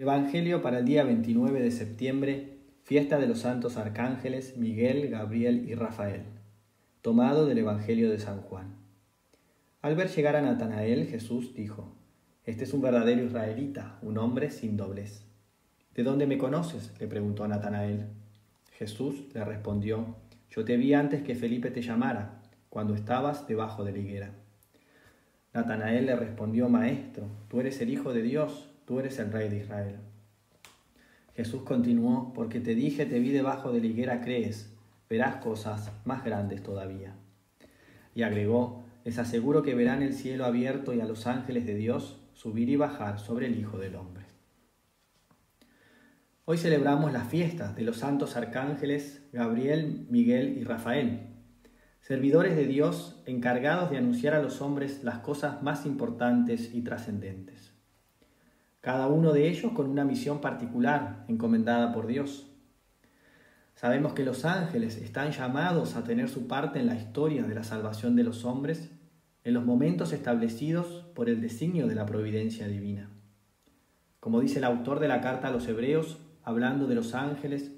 Evangelio para el día 29 de septiembre, fiesta de los santos arcángeles Miguel, Gabriel y Rafael. Tomado del Evangelio de San Juan. Al ver llegar a Natanael, Jesús dijo, Este es un verdadero israelita, un hombre sin doblez. ¿De dónde me conoces? le preguntó Natanael. Jesús le respondió, Yo te vi antes que Felipe te llamara, cuando estabas debajo de la higuera. Natanael le respondió, Maestro, tú eres el Hijo de Dios tú eres el rey de Israel. Jesús continuó, porque te dije, te vi debajo de la higuera, crees, verás cosas más grandes todavía. Y agregó, les aseguro que verán el cielo abierto y a los ángeles de Dios subir y bajar sobre el Hijo del Hombre. Hoy celebramos las fiestas de los santos arcángeles Gabriel, Miguel y Rafael, servidores de Dios encargados de anunciar a los hombres las cosas más importantes y trascendentes cada uno de ellos con una misión particular encomendada por Dios. Sabemos que los ángeles están llamados a tener su parte en la historia de la salvación de los hombres en los momentos establecidos por el designio de la providencia divina. Como dice el autor de la carta a los hebreos, hablando de los ángeles,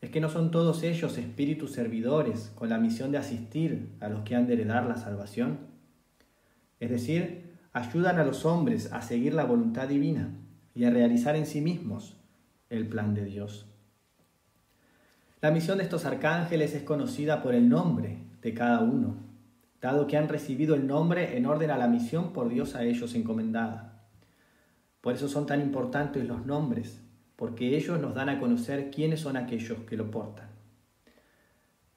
es que no son todos ellos espíritus servidores con la misión de asistir a los que han de heredar la salvación. Es decir, ayudan a los hombres a seguir la voluntad divina y a realizar en sí mismos el plan de Dios. La misión de estos arcángeles es conocida por el nombre de cada uno, dado que han recibido el nombre en orden a la misión por Dios a ellos encomendada. Por eso son tan importantes los nombres, porque ellos nos dan a conocer quiénes son aquellos que lo portan.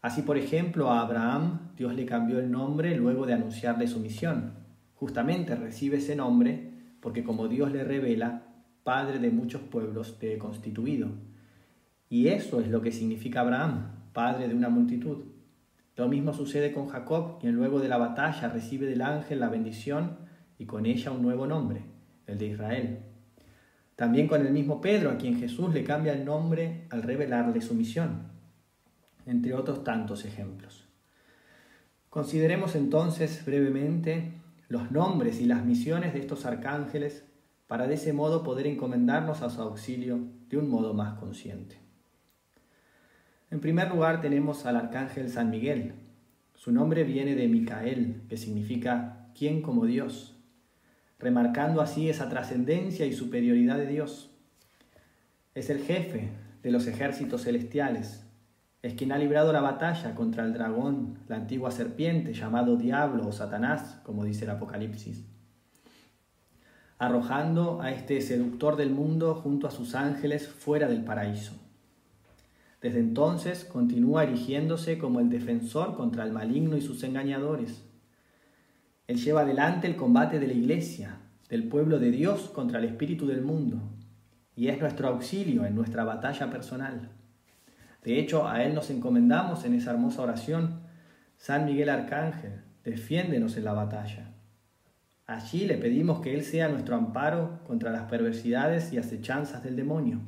Así, por ejemplo, a Abraham Dios le cambió el nombre luego de anunciarle su misión Justamente recibe ese nombre porque como Dios le revela, Padre de muchos pueblos te he constituido. Y eso es lo que significa Abraham, Padre de una multitud. Lo mismo sucede con Jacob, quien luego de la batalla recibe del ángel la bendición y con ella un nuevo nombre, el de Israel. También con el mismo Pedro, a quien Jesús le cambia el nombre al revelarle su misión, entre otros tantos ejemplos. Consideremos entonces brevemente los nombres y las misiones de estos arcángeles para de ese modo poder encomendarnos a su auxilio de un modo más consciente. En primer lugar tenemos al arcángel San Miguel. Su nombre viene de Micael, que significa quien como Dios, remarcando así esa trascendencia y superioridad de Dios. Es el jefe de los ejércitos celestiales, es quien ha librado la batalla contra el dragón, la antigua serpiente llamado Diablo o Satanás, como dice el Apocalipsis, arrojando a este seductor del mundo junto a sus ángeles fuera del paraíso. Desde entonces continúa erigiéndose como el defensor contra el maligno y sus engañadores. Él lleva adelante el combate de la iglesia, del pueblo de Dios contra el espíritu del mundo, y es nuestro auxilio en nuestra batalla personal. De hecho, a Él nos encomendamos en esa hermosa oración. San Miguel Arcángel, defiéndenos en la batalla. Allí le pedimos que Él sea nuestro amparo contra las perversidades y acechanzas del demonio.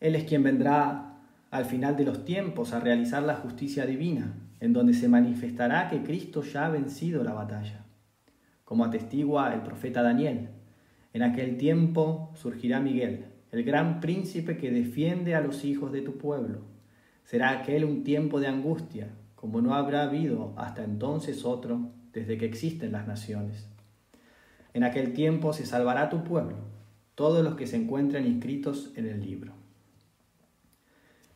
Él es quien vendrá al final de los tiempos a realizar la justicia divina, en donde se manifestará que Cristo ya ha vencido la batalla, como atestigua el profeta Daniel. En aquel tiempo surgirá Miguel, el gran príncipe que defiende a los hijos de tu pueblo. Será aquel un tiempo de angustia, como no habrá habido hasta entonces otro desde que existen las naciones. En aquel tiempo se salvará tu pueblo, todos los que se encuentren inscritos en el libro.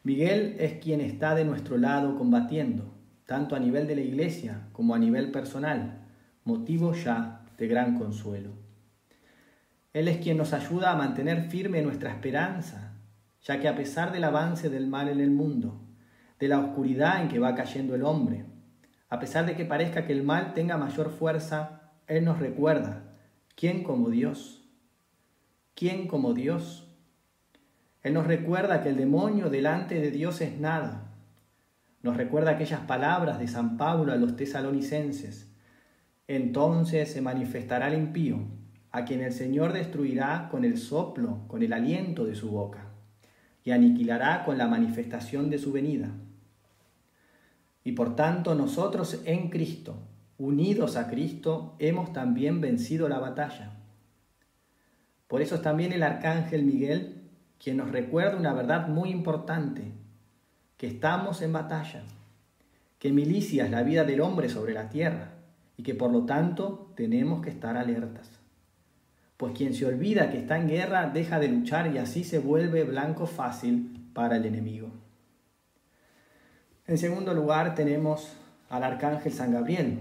Miguel es quien está de nuestro lado combatiendo, tanto a nivel de la iglesia como a nivel personal, motivo ya de gran consuelo. Él es quien nos ayuda a mantener firme nuestra esperanza, ya que a pesar del avance del mal en el mundo, de la oscuridad en que va cayendo el hombre, a pesar de que parezca que el mal tenga mayor fuerza, Él nos recuerda, ¿quién como Dios? ¿Quién como Dios? Él nos recuerda que el demonio delante de Dios es nada. Nos recuerda aquellas palabras de San Pablo a los tesalonicenses. Entonces se manifestará el impío a quien el Señor destruirá con el soplo, con el aliento de su boca, y aniquilará con la manifestación de su venida. Y por tanto nosotros en Cristo, unidos a Cristo, hemos también vencido la batalla. Por eso es también el arcángel Miguel quien nos recuerda una verdad muy importante, que estamos en batalla, que milicia es la vida del hombre sobre la tierra y que por lo tanto tenemos que estar alertas. Pues quien se olvida que está en guerra deja de luchar y así se vuelve blanco fácil para el enemigo. En segundo lugar tenemos al arcángel San Gabriel.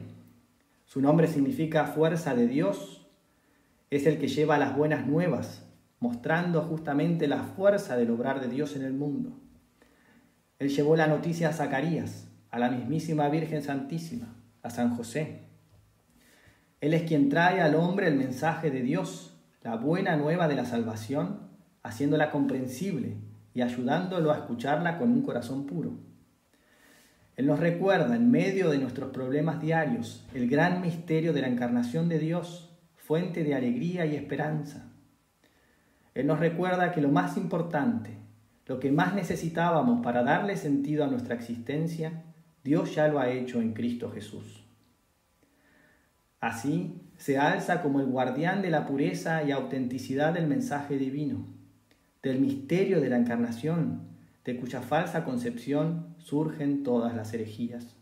Su nombre significa fuerza de Dios. Es el que lleva las buenas nuevas, mostrando justamente la fuerza del obrar de Dios en el mundo. Él llevó la noticia a Zacarías, a la mismísima Virgen Santísima, a San José. Él es quien trae al hombre el mensaje de Dios, la buena nueva de la salvación, haciéndola comprensible y ayudándolo a escucharla con un corazón puro. Él nos recuerda en medio de nuestros problemas diarios el gran misterio de la encarnación de Dios, fuente de alegría y esperanza. Él nos recuerda que lo más importante, lo que más necesitábamos para darle sentido a nuestra existencia, Dios ya lo ha hecho en Cristo Jesús. Así se alza como el guardián de la pureza y autenticidad del mensaje divino, del misterio de la encarnación de cuya falsa concepción surgen todas las herejías.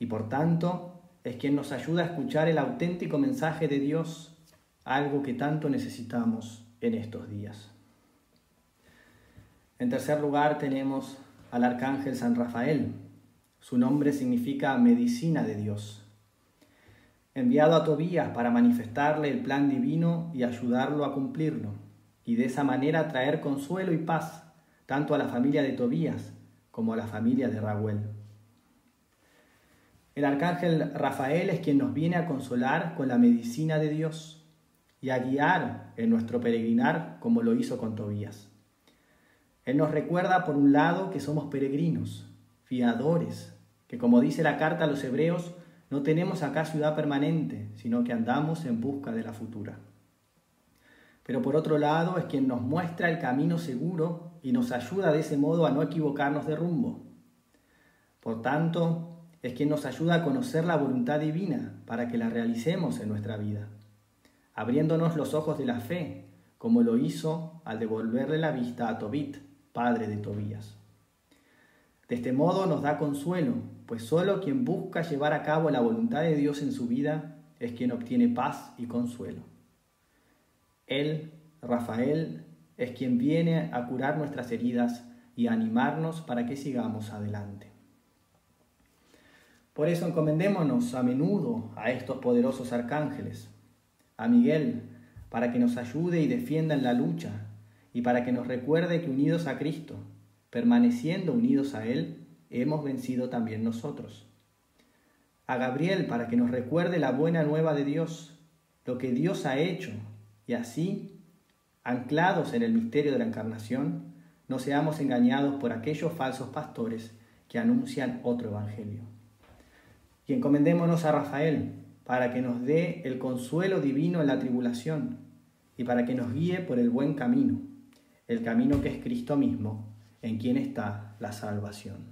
Y por tanto, es quien nos ayuda a escuchar el auténtico mensaje de Dios, algo que tanto necesitamos en estos días. En tercer lugar tenemos al arcángel San Rafael. Su nombre significa medicina de Dios. Enviado a Tobías para manifestarle el plan divino y ayudarlo a cumplirlo, y de esa manera traer consuelo y paz tanto a la familia de Tobías como a la familia de Raúl. El arcángel Rafael es quien nos viene a consolar con la medicina de Dios y a guiar en nuestro peregrinar como lo hizo con Tobías. Él nos recuerda por un lado que somos peregrinos, fiadores, que como dice la carta a los hebreos, no tenemos acá ciudad permanente, sino que andamos en busca de la futura. Pero por otro lado es quien nos muestra el camino seguro y nos ayuda de ese modo a no equivocarnos de rumbo. Por tanto, es quien nos ayuda a conocer la voluntad divina para que la realicemos en nuestra vida, abriéndonos los ojos de la fe, como lo hizo al devolverle la vista a Tobit, padre de Tobías. De este modo nos da consuelo, pues solo quien busca llevar a cabo la voluntad de Dios en su vida es quien obtiene paz y consuelo. Él, Rafael, es quien viene a curar nuestras heridas y a animarnos para que sigamos adelante. Por eso encomendémonos a menudo a estos poderosos arcángeles, a Miguel, para que nos ayude y defienda en la lucha, y para que nos recuerde que unidos a Cristo, permaneciendo unidos a Él, hemos vencido también nosotros. A Gabriel, para que nos recuerde la buena nueva de Dios, lo que Dios ha hecho, y así anclados en el misterio de la encarnación, no seamos engañados por aquellos falsos pastores que anuncian otro evangelio. Y encomendémonos a Rafael para que nos dé el consuelo divino en la tribulación y para que nos guíe por el buen camino, el camino que es Cristo mismo, en quien está la salvación.